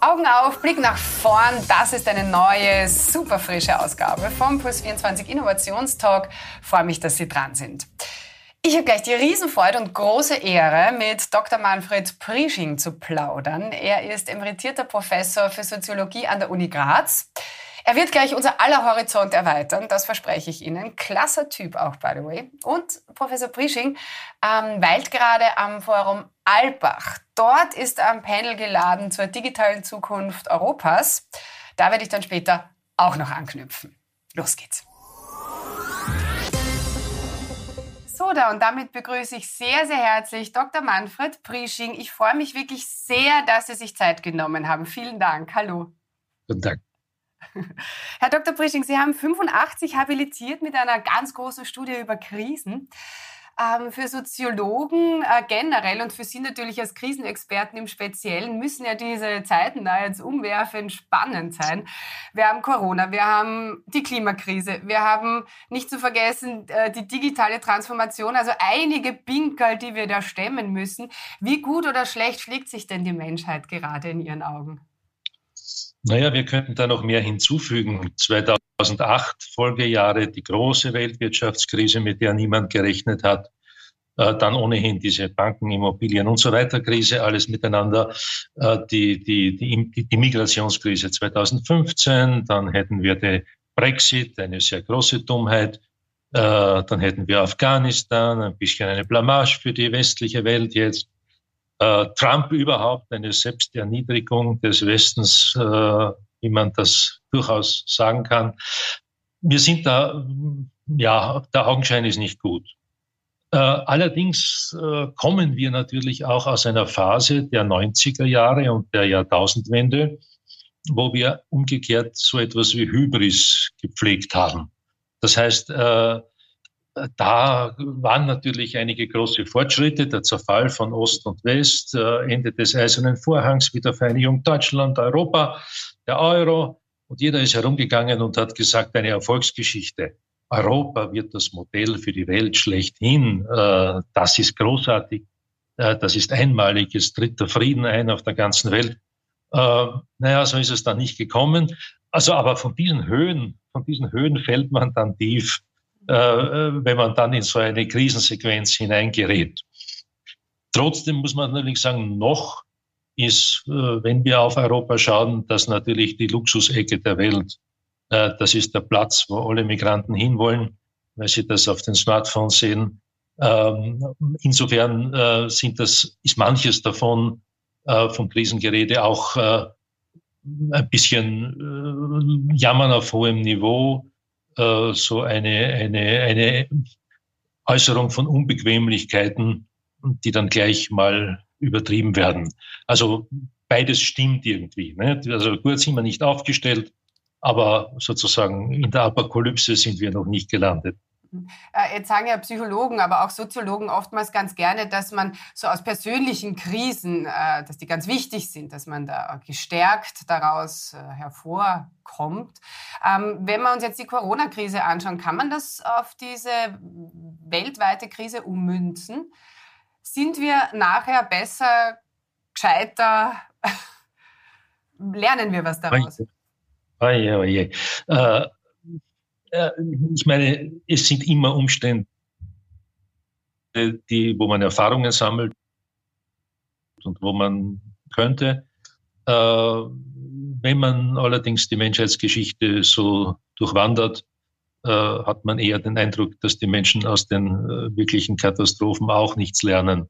Augen auf, Blick nach vorn. Das ist eine neue, super frische Ausgabe vom Plus24 Innovationstalk. Freue mich, dass Sie dran sind. Ich habe gleich die Riesenfreude und große Ehre, mit Dr. Manfred Prisching zu plaudern. Er ist emeritierter Professor für Soziologie an der Uni Graz. Er wird gleich unser aller Horizont erweitern, das verspreche ich Ihnen. Klasser Typ auch, by the way. Und Professor Prisching ähm, weilt gerade am Forum Albach. Dort ist er am Panel geladen zur digitalen Zukunft Europas. Da werde ich dann später auch noch anknüpfen. Los geht's. So, da und damit begrüße ich sehr, sehr herzlich Dr. Manfred Prisching. Ich freue mich wirklich sehr, dass Sie sich Zeit genommen haben. Vielen Dank. Hallo. Guten Tag. Herr Dr. Prisching, Sie haben 85 habilitiert mit einer ganz großen Studie über Krisen. Ähm, für Soziologen äh, generell und für Sie natürlich als Krisenexperten im Speziellen müssen ja diese Zeiten da jetzt umwerfend spannend sein. Wir haben Corona, wir haben die Klimakrise, wir haben nicht zu vergessen äh, die digitale Transformation, also einige Pinkel, die wir da stemmen müssen. Wie gut oder schlecht schlägt sich denn die Menschheit gerade in Ihren Augen? Naja, wir könnten da noch mehr hinzufügen. 2008 Folgejahre, die große Weltwirtschaftskrise, mit der niemand gerechnet hat. Äh, dann ohnehin diese Banken, Immobilien und so weiter Krise, alles miteinander. Äh, die, die, die, die Migrationskrise 2015, dann hätten wir den Brexit, eine sehr große Dummheit. Äh, dann hätten wir Afghanistan, ein bisschen eine Blamage für die westliche Welt jetzt Trump überhaupt eine Selbsterniedrigung des Westens, wie man das durchaus sagen kann. Wir sind da, ja, der Augenschein ist nicht gut. Äh, allerdings äh, kommen wir natürlich auch aus einer Phase der 90er Jahre und der Jahrtausendwende, wo wir umgekehrt so etwas wie Hybris gepflegt haben. Das heißt, äh, da waren natürlich einige große Fortschritte, der Zerfall von Ost und West, Ende des Eisernen Vorhangs, Wiedervereinigung Deutschland, Europa, der Euro. Und jeder ist herumgegangen und hat gesagt, eine Erfolgsgeschichte. Europa wird das Modell für die Welt schlechthin. Äh, das ist großartig. Äh, das ist einmalig. Es tritt der Frieden ein auf der ganzen Welt. Naja, so ist es dann nicht gekommen. Also, aber von diesen Höhen, von diesen Höhen fällt man dann tief äh, wenn man dann in so eine Krisensequenz hineingerät. Trotzdem muss man natürlich sagen, noch ist, äh, wenn wir auf Europa schauen, das natürlich die Luxusecke der Welt. Äh, das ist der Platz, wo alle Migranten hinwollen, weil sie das auf den Smartphones sehen. Ähm, insofern sind das, ist manches davon vom Krisengerede auch ein bisschen Jammern auf hohem Niveau äh, so eine, eine, eine Äußerung von Unbequemlichkeiten, die dann gleich mal übertrieben werden. Also beides stimmt irgendwie. Ne? Also gut sind wir nicht aufgestellt, aber sozusagen in der Apokalypse sind wir noch nicht gelandet. Äh, jetzt sagen ja Psychologen, aber auch Soziologen oftmals ganz gerne, dass man so aus persönlichen Krisen, äh, dass die ganz wichtig sind, dass man da gestärkt daraus äh, hervorkommt. Ähm, wenn wir uns jetzt die Corona-Krise anschauen, kann man das auf diese weltweite Krise ummünzen? Sind wir nachher besser, gescheiter? Lernen wir was daraus? Oje, oje. Äh, äh, ich meine, es sind immer Umstände, die, wo man Erfahrungen sammelt und wo man könnte. Äh, wenn man allerdings die Menschheitsgeschichte so durchwandert, äh, hat man eher den Eindruck, dass die Menschen aus den äh, wirklichen Katastrophen auch nichts lernen.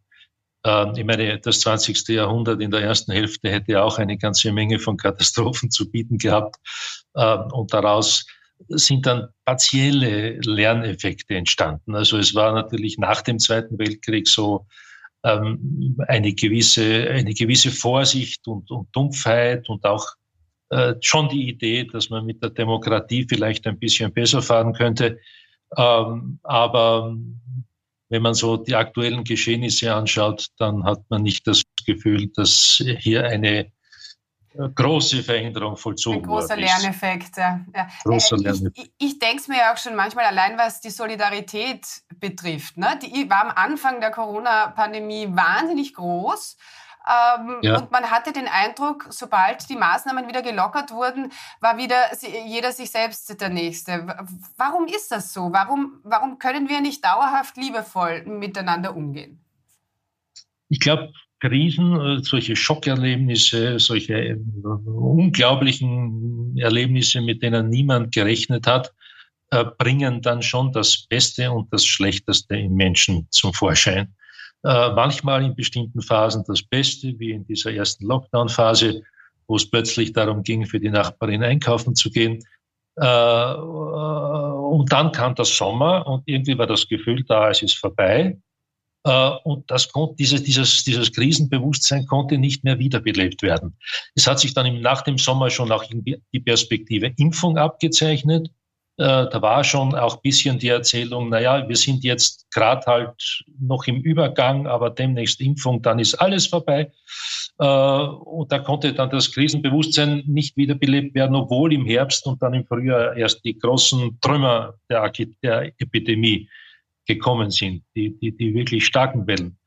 Äh, ich meine, das 20. Jahrhundert in der ersten Hälfte hätte auch eine ganze Menge von Katastrophen zu bieten gehabt. Äh, und daraus sind dann partielle Lerneffekte entstanden. Also es war natürlich nach dem Zweiten Weltkrieg so ähm, eine gewisse eine gewisse Vorsicht und, und Dumpfheit und auch äh, schon die Idee, dass man mit der Demokratie vielleicht ein bisschen besser fahren könnte. Ähm, aber wenn man so die aktuellen Geschehnisse anschaut, dann hat man nicht das Gefühl, dass hier eine große Veränderung vollzogen Ein großer Lerneffekt, ja. Großer äh, Lerneffekt. Ich, ich denke es mir ja auch schon manchmal allein, was die Solidarität betrifft. Ne? Die war am Anfang der Corona-Pandemie wahnsinnig groß. Ähm, ja. Und man hatte den Eindruck, sobald die Maßnahmen wieder gelockert wurden, war wieder jeder sich selbst der Nächste. Warum ist das so? Warum, warum können wir nicht dauerhaft liebevoll miteinander umgehen? Ich glaube, Krisen, äh, solche Schockerlebnisse, solche äh, unglaublichen Erlebnisse, mit denen niemand gerechnet hat, äh, bringen dann schon das Beste und das Schlechteste im Menschen zum Vorschein. Manchmal in bestimmten Phasen das Beste, wie in dieser ersten Lockdown-Phase, wo es plötzlich darum ging, für die Nachbarin einkaufen zu gehen. Und dann kam der Sommer und irgendwie war das Gefühl da, es ist vorbei. Äh, und das konnte, dieses, dieses, dieses Krisenbewusstsein konnte nicht mehr wiederbelebt werden. Es hat sich dann nach dem Sommer schon auch die Perspektive Impfung abgezeichnet. Äh, da war schon auch ein bisschen die Erzählung, naja, wir sind jetzt gerade halt noch im Übergang, aber demnächst Impfung, dann ist alles vorbei. Äh, und da konnte dann das Krisenbewusstsein nicht wiederbelebt werden, obwohl im Herbst und dann im Frühjahr erst die großen Trümmer der, der Epidemie gekommen sind, die, die, die wirklich starken Wellen.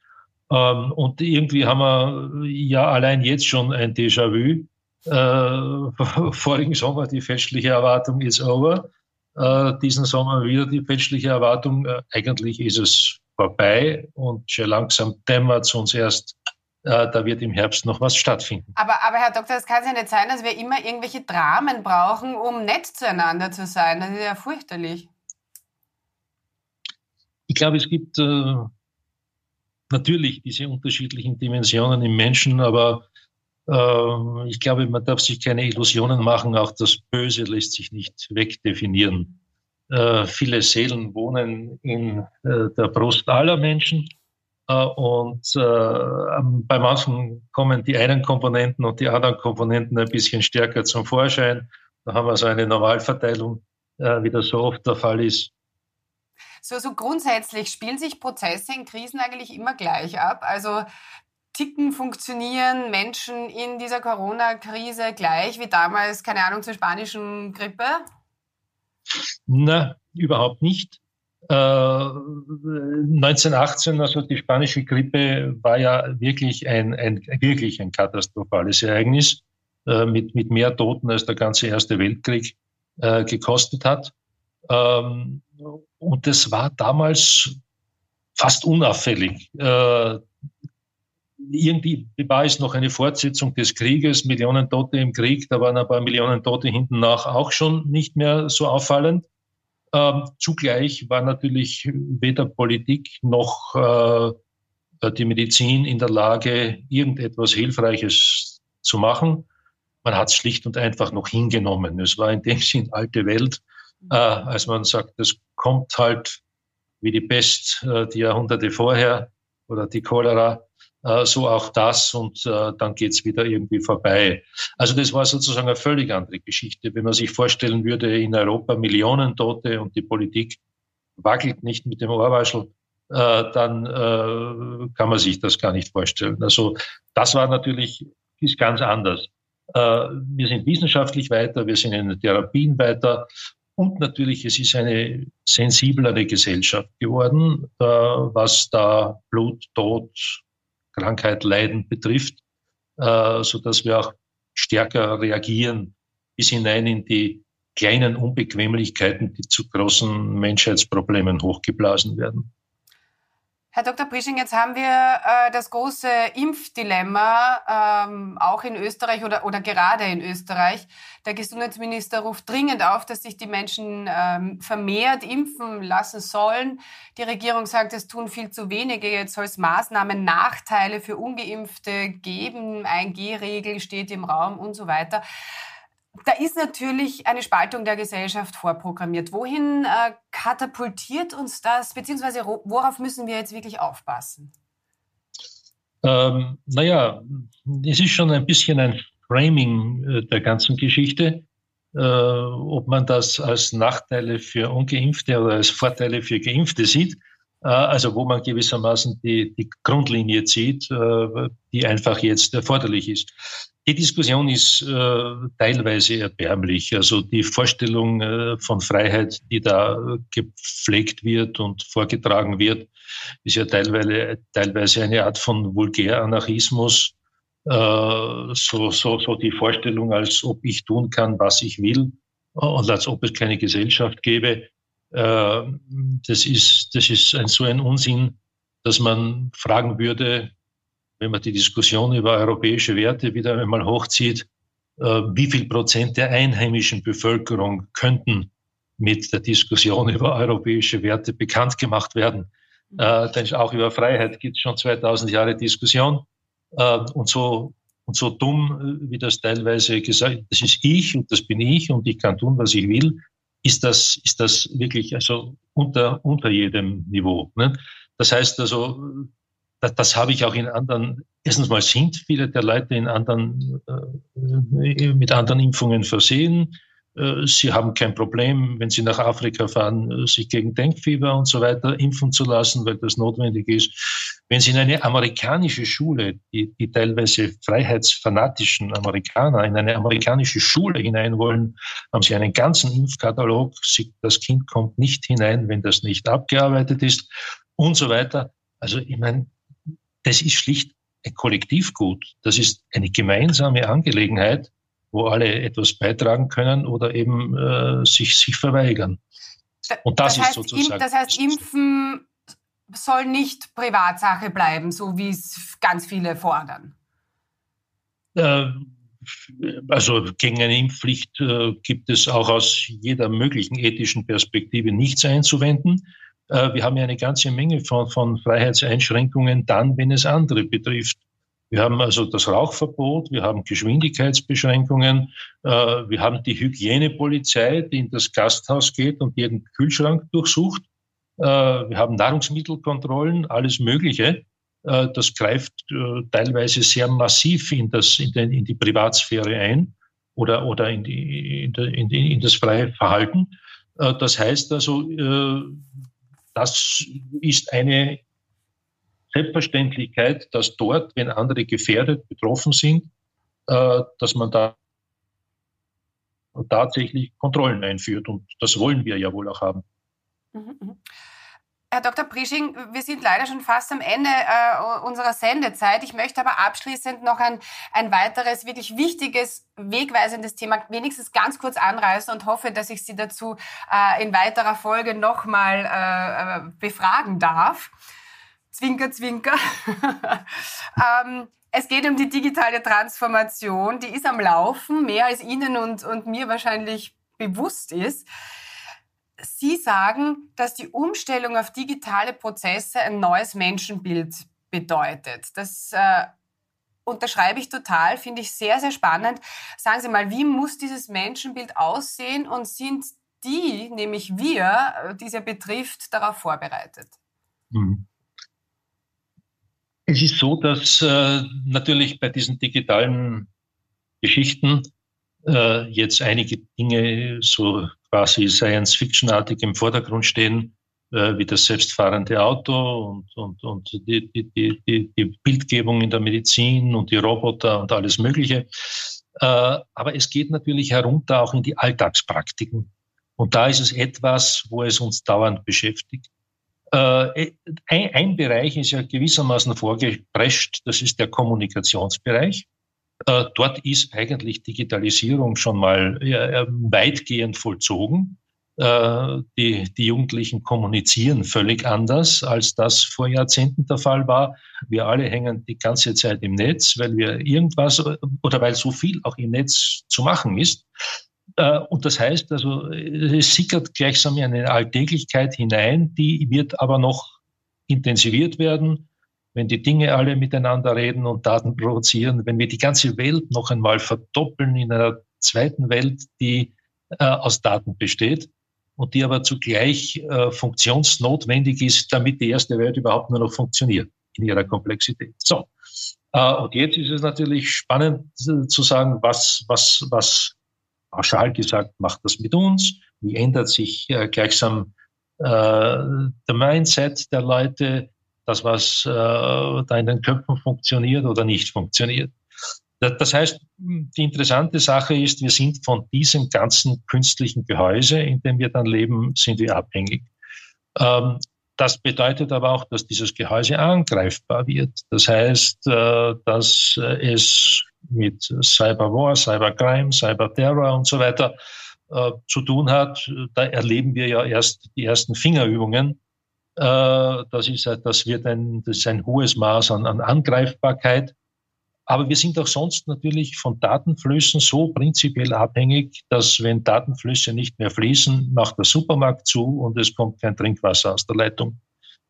Ähm, und irgendwie haben wir ja allein jetzt schon ein Déjà-vu. Äh, vorigen Sommer die fälschliche Erwartung ist over. Äh, diesen Sommer wieder die fälschliche Erwartung. Äh, eigentlich ist es vorbei und schon langsam dämmert es uns erst, äh, da wird im Herbst noch was stattfinden. Aber, aber Herr Doktor, es kann ja nicht sein, dass wir immer irgendwelche Dramen brauchen, um nett zueinander zu sein. Das ist ja fürchterlich. Ich glaube, es gibt natürlich diese unterschiedlichen Dimensionen im Menschen, aber äh, ich glaube, man darf sich keine Illusionen machen. Auch das Böse lässt sich nicht wegdefinieren. Äh, viele Seelen wohnen in äh, der Brust aller Menschen. Und bei manchen kommen die einen Komponenten und die anderen Komponenten ein bisschen stärker zum Vorschein. Da haben wir so eine Normalverteilung, wie das so oft der Fall ist. So, so grundsätzlich spielen sich Prozesse in Krisen eigentlich immer gleich ab. Also ticken, funktionieren Menschen in dieser Corona-Krise gleich wie damals, keine Ahnung, zur spanischen Grippe? Na, überhaupt nicht. Äh, 1918, also die spanische Grippe, war ja wirklich ein, ein, wirklich ein katastrophales Ereignis äh, mit, mit mehr Toten als der ganze Erste Weltkrieg äh, gekostet hat. Ähm, und das war damals fast unauffällig. Äh, irgendwie war es noch eine Fortsetzung des Krieges, Millionen Tote im Krieg, da waren ein paar Millionen Tote hinten nach auch schon nicht mehr so auffallend. Ähm, zugleich war natürlich weder Politik noch äh, die Medizin in der Lage, irgendetwas Hilfreiches zu machen. Man hat es schlicht und einfach noch hingenommen. Es war in dem Sinn alte Welt äh, als man sagt, das kommt halt wie die Pest äh, die Jahrhunderte vorher oder die Cholera, so auch das und äh, dann geht's wieder irgendwie vorbei. Also das war sozusagen eine völlig andere Geschichte. Wenn man sich vorstellen würde, in Europa Millionen Tote und die Politik wackelt nicht mit dem Ohrwaschel, äh, dann äh, kann man sich das gar nicht vorstellen. Also das war natürlich, ist ganz anders. Äh, wir sind wissenschaftlich weiter, wir sind in den Therapien weiter und natürlich, es ist eine sensiblere Gesellschaft geworden, äh, was da Blut, Tod, Krankheit, Leiden betrifft, äh, so dass wir auch stärker reagieren bis hinein in die kleinen Unbequemlichkeiten, die zu großen Menschheitsproblemen hochgeblasen werden. Herr Dr. Prisching, jetzt haben wir äh, das große Impfdilemma, ähm, auch in Österreich oder, oder gerade in Österreich. Der Gesundheitsminister ruft dringend auf, dass sich die Menschen ähm, vermehrt impfen lassen sollen. Die Regierung sagt, es tun viel zu wenige. Jetzt soll es Maßnahmen, Nachteile für Ungeimpfte geben. 1G-Regel steht im Raum und so weiter da ist natürlich eine Spaltung der Gesellschaft vorprogrammiert. Wohin äh, katapultiert uns das, beziehungsweise worauf müssen wir jetzt wirklich aufpassen? Ähm, naja, es ist schon ein bisschen ein Framing äh, der ganzen Geschichte. Äh, ob man das als Nachteile für Ungeimpfte oder als Vorteile für Geimpfte sieht. Äh, also wo man gewissermaßen die, die Grundlinie zieht, äh, die einfach jetzt erforderlich ist. Die Diskussion ist äh, teilweise erbärmlich. Also die Vorstellung von Freiheit, die da gepflegt wird und vorgetragen wird, ist ja teilweise, teilweise eine Art von Vulgäranarchismus. so, so, so die Vorstellung, als ob ich tun kann, was ich will und als ob es keine Gesellschaft gäbe. Äh, das ist, das ist ein, so ein Unsinn, dass man fragen würde, wenn man die Diskussion über europäische Werte wieder einmal hochzieht, äh, wie viel Prozent der einheimischen Bevölkerung könnten mit der Diskussion über europäische Werte bekannt gemacht werden. Äh, denn auch über Freiheit gibt es schon 2000 Jahre Diskussion. Äh, und so und so dumm, äh, wie das teilweise gesagt, das ist ich und das bin ich und ich kann tun, was ich will, ist das, ist das wirklich also unter, unter jedem Niveau. Ne? Das heißt also, das, das habe ich auch in anderen, erstens mal sind viele der Leute in anderen, äh, mit anderen Impfungen versehen. Äh, sie haben kein Problem, wenn Sie nach Afrika fahren, äh, sich gegen Denkfieber und so weiter impfen zu lassen, weil das notwendig ist. Wenn Sie in eine amerikanische Schule, die, die teilweise freiheitsfanatischen Amerikaner, in eine amerikanische Schule hinein wollen, haben Sie einen ganzen Impfkatalog. Sie, das Kind kommt nicht hinein, wenn das nicht abgearbeitet ist und so weiter. Also ich meine, das ist schlicht ein Kollektivgut. Das ist eine gemeinsame Angelegenheit wo alle etwas beitragen können oder eben äh, sich, sich verweigern. Und das, das heißt, ist sozusagen. Das heißt, Impfen soll nicht Privatsache bleiben, so wie es ganz viele fordern. Äh, also gegen eine Impfpflicht äh, gibt es auch aus jeder möglichen ethischen Perspektive nichts einzuwenden. Äh, wir haben ja eine ganze Menge von, von Freiheitseinschränkungen dann, wenn es andere betrifft. Wir haben also das Rauchverbot, wir haben Geschwindigkeitsbeschränkungen, äh, wir haben die Hygienepolizei, die in das Gasthaus geht und jeden Kühlschrank durchsucht. Äh, wir haben Nahrungsmittelkontrollen, alles Mögliche. Äh, das greift äh, teilweise sehr massiv in, das, in, den, in die Privatsphäre ein oder, oder in, die, in, die, in, das freie Verhalten. Äh, das heißt also, äh, das ist eine Selbstverständlichkeit, dass dort, wenn andere gefährdet, betroffen sind, äh, dass man da tatsächlich Kontrollen einführt. Und das wollen wir ja wohl auch haben. Mhm, mhm. Herr Dr. Prisching, wir sind leider schon fast am Ende äh, unserer Sendezeit. Ich möchte aber abschließend noch ein, ein weiteres, wirklich wichtiges, wegweisendes Thema wenigstens ganz kurz anreißen und hoffe, dass ich Sie dazu äh, in weiterer Folge nochmal befragen darf. Zwinker, Zwinker. ähm, es geht um die digitale Transformation. Die ist am Laufen, mehr als Ihnen und, und mir wahrscheinlich bewusst ist. Sie sagen, dass die Umstellung auf digitale Prozesse ein neues Menschenbild bedeutet. Das äh, unterschreibe ich total, finde ich sehr, sehr spannend. Sagen Sie mal, wie muss dieses Menschenbild aussehen und sind die, nämlich wir, äh, die es ja betrifft, darauf vorbereitet? Mhm. Es ist so, dass äh, natürlich bei diesen digitalen Geschichten äh, jetzt einige Dinge so quasi Science-Fiction-artig im Vordergrund stehen, äh, wie das selbstfahrende Auto und, und, und die, die, die, die Bildgebung in der Medizin und die Roboter und alles Mögliche. Äh, aber es geht natürlich herunter auch in die Alltagspraktiken. Und da ist es etwas, wo es uns dauernd beschäftigt. Äh, ein, ein, Bereich ist ja gewissermaßen vorgeprescht, das ist der Kommunikationsbereich. Äh, dort ist eigentlich Digitalisierung schon mal äh, weitgehend vollzogen. Äh, die, die Jugendlichen kommunizieren völlig anders, als das vor Jahrzehnten der Fall war. Wir alle hängen die ganze Zeit im Netz, weil wir irgendwas oder weil so viel auch im Netz zu machen ist. Äh, und das heißt also, es sickert gleichsam in eine Alltäglichkeit hinein, die wird aber noch intensiviert werden, wenn die Dinge alle miteinander reden und Daten produzieren, wenn wir die ganze Welt noch einmal verdoppeln in einer zweiten Welt, die äh, aus Daten besteht und die aber zugleich äh, funktionsnotwendig ist, damit die erste Welt überhaupt nur noch funktioniert in ihrer Komplexität. So. Äh, und jetzt ist es natürlich spannend äh, zu sagen, was, was, was pauschal gesagt, macht das mit uns? Wie ändert sich äh, gleichsam äh, der Mindset der Leute, das, was äh, da in den Köpfen funktioniert oder nicht funktioniert? Das heißt, die interessante Sache ist, wir sind von diesem ganzen künstlichen Gehäuse, in dem wir dann leben, sind wir abhängig. Ähm, das bedeutet aber auch, dass dieses Gehäuse angreifbar wird. Das heißt, äh, dass es mit Cyberwar, Cybercrime, Cyberterror und so weiter äh, zu tun hat. Da erleben wir ja erst die ersten Fingerübungen. Äh, das, ist, das wird ein, das ist ein hohes Maß an, an Angreifbarkeit. Aber wir sind auch sonst natürlich von Datenflüssen so prinzipiell abhängig, dass wenn Datenflüsse nicht mehr fließen, macht der Supermarkt zu und es kommt kein Trinkwasser aus der Leitung,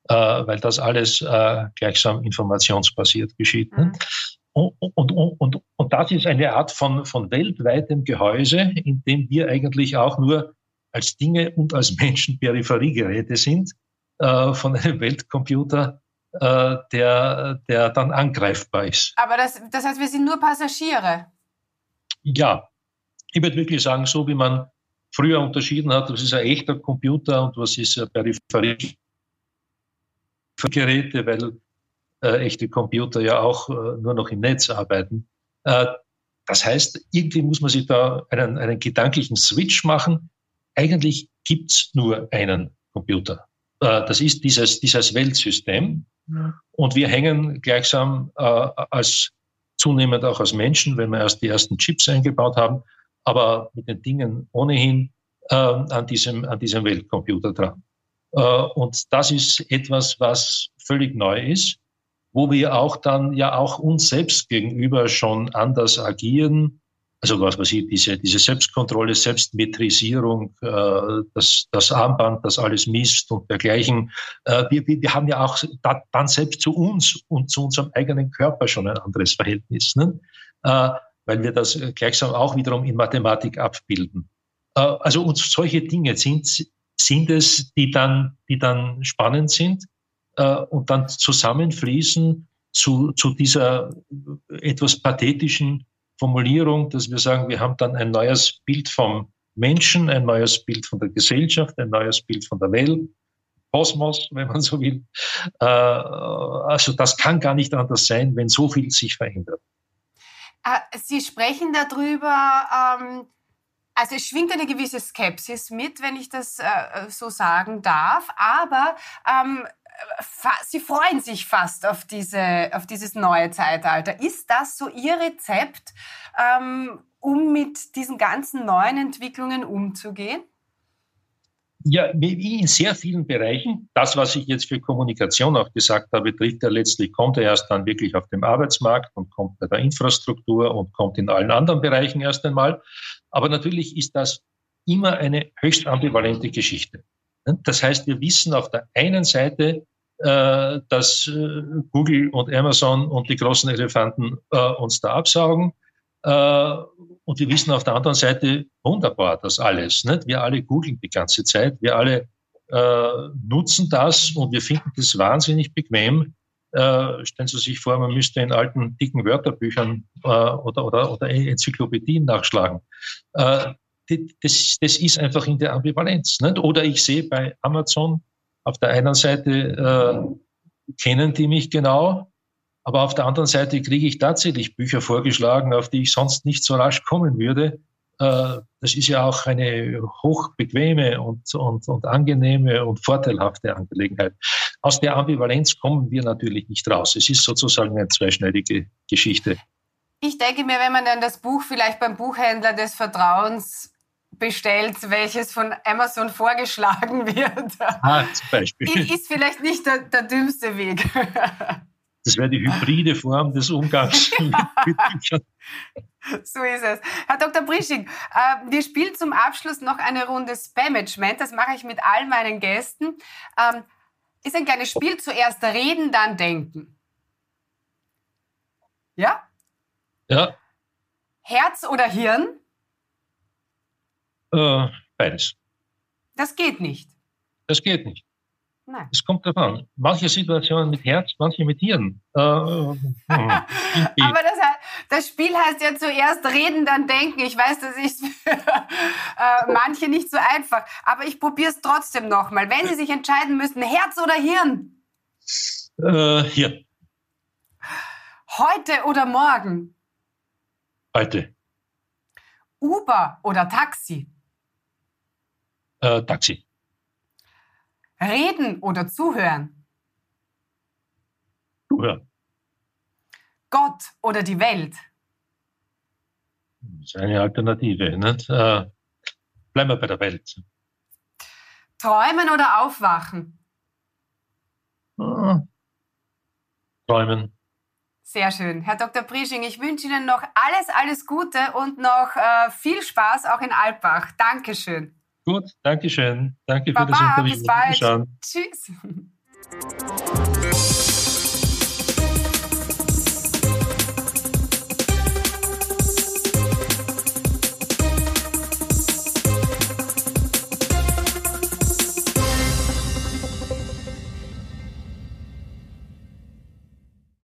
äh, weil das alles äh, gleichsam informationsbasiert geschieht. Mhm. Und, und, und, und, das ist eine Art von, von weltweitem Gehäuse, in dem wir eigentlich auch nur als Dinge und als Menschen Peripheriegeräte sind äh, von einem Weltcomputer, äh, der, der dann angreifbar ist. Aber das, das heißt, wir sind nur Passagiere. Ja, ich würde wirklich sagen, so wie man früher unterschieden hat, was ist ein echter Computer und was ist ein Peripheriegeräte, weil äh, echte Computer ja auch äh, nur noch im Netz arbeiten. Äh, das heißt, irgendwie muss man sich da einen, einen gedanklichen Switch machen. Eigentlich gibt's nur einen Computer. Äh, das ist dieses, dieses Weltsystem. Und wir hängen gleichsam äh, als zunehmend auch als Menschen, wenn wir erst die ersten Chips eingebaut haben, aber mit den Dingen ohnehin äh, an, diesem, an diesem Weltcomputer dran. Und das ist etwas, was völlig neu ist wo wir auch dann ja auch uns selbst gegenüber schon anders agieren. Also was weiß ich, diese, diese Selbstkontrolle, Selbstmetrisierung, äh, das, das Armband, das alles misst und dergleichen. Äh, wir, wir haben ja auch da, dann selbst zu uns und zu unserem eigenen Körper schon ein anderes Verhältnis, ne? äh, weil wir das gleichsam auch wiederum in Mathematik abbilden. Äh, also uns solche Dinge sind, sind es, die dann, die dann spannend sind äh, und dann zusammenfließen zu, zu dieser etwas pathetischen Formulierung, dass wir sagen, wir haben dann ein neues Bild vom Menschen, ein neues Bild von der Gesellschaft, ein neues Bild von der Welt, Kosmos, wenn man so will. Äh, also das kann gar nicht anders sein, wenn so viel sich verändert. Äh, Sie sprechen darüber, ähm, also es schwingt eine gewisse Skepsis mit, wenn ich das äh, so sagen darf, aber ähm, Sie freuen sich fast auf, diese, auf dieses neue Zeitalter. Ist das so Ihr Rezept, ähm, um mit diesen ganzen neuen Entwicklungen umzugehen? Ja, in sehr vielen Bereichen. Das, was ich jetzt für Kommunikation auch gesagt habe, trifft ja letztlich, kommt er erst dann wirklich auf dem Arbeitsmarkt und kommt bei der Infrastruktur und kommt in allen anderen Bereichen erst einmal. Aber natürlich ist das immer eine höchst ambivalente Geschichte. Das heißt, wir wissen auf der einen Seite, äh, dass äh, Google und Amazon und die großen Elefanten äh, uns da absaugen. Und wir wissen auf der anderen Seite wunderbar das alles. Wir alle googeln die ganze Zeit, wir alle nutzen das und wir finden das wahnsinnig bequem. Stellen Sie sich vor, man müsste in alten, dicken Wörterbüchern oder, oder, oder Enzyklopädien nachschlagen. Das, das ist einfach in der Ambivalenz. Nicht? Oder ich sehe bei Amazon, auf der einen Seite äh, kennen die mich genau, aber auf der anderen Seite kriege ich tatsächlich Bücher vorgeschlagen, auf die ich sonst nicht so rasch kommen würde. Äh, das ist ja auch eine hochbequeme und, und, und angenehme und vorteilhafte Angelegenheit. Aus der Ambivalenz kommen wir natürlich nicht raus. Es ist sozusagen eine zweischneidige Geschichte. Ich denke mir, wenn man dann das Buch vielleicht beim Buchhändler des Vertrauens bestellt, welches von Amazon vorgeschlagen wird. Ah, zum Beispiel. Ist vielleicht nicht der, der dümmste Weg. Das wäre die hybride Form des Umgangs Büchern. So ist es. Herr Dr. Brisching, äh, wir spielen zum Abschluss noch eine Runde Spamagement. Das mache ich mit all meinen Gästen. Ähm, ist ein kleines Spiel. Zuerst reden, dann denken. Ja? Ja. Herz oder Hirn? Äh, beides. Das geht nicht. Das geht nicht. Nein. Es kommt davon. Manche Situationen mit Herz, manche mit Hirn. Äh, hm. Aber das, das, Spiel heißt ja zuerst reden, dann denken. Ich weiß, das ist für äh, manche nicht so einfach. Aber ich probiere es trotzdem nochmal. Wenn Sie sich entscheiden müssen, Herz oder Hirn? Äh, Hirn. Heute oder morgen? Heute. Uber oder Taxi? Äh, Taxi. Reden oder zuhören? Zuhören. Gott oder die Welt? Das ist eine Alternative. Nicht? Äh, bleiben wir bei der Welt. Träumen oder aufwachen? Äh, träumen. Sehr schön. Herr Dr. Prisching, ich wünsche Ihnen noch alles, alles Gute und noch äh, viel Spaß auch in Alpbach. Dankeschön. Gut, Dankeschön. Danke Baba, für das Interview. Bis bald. Tschüss.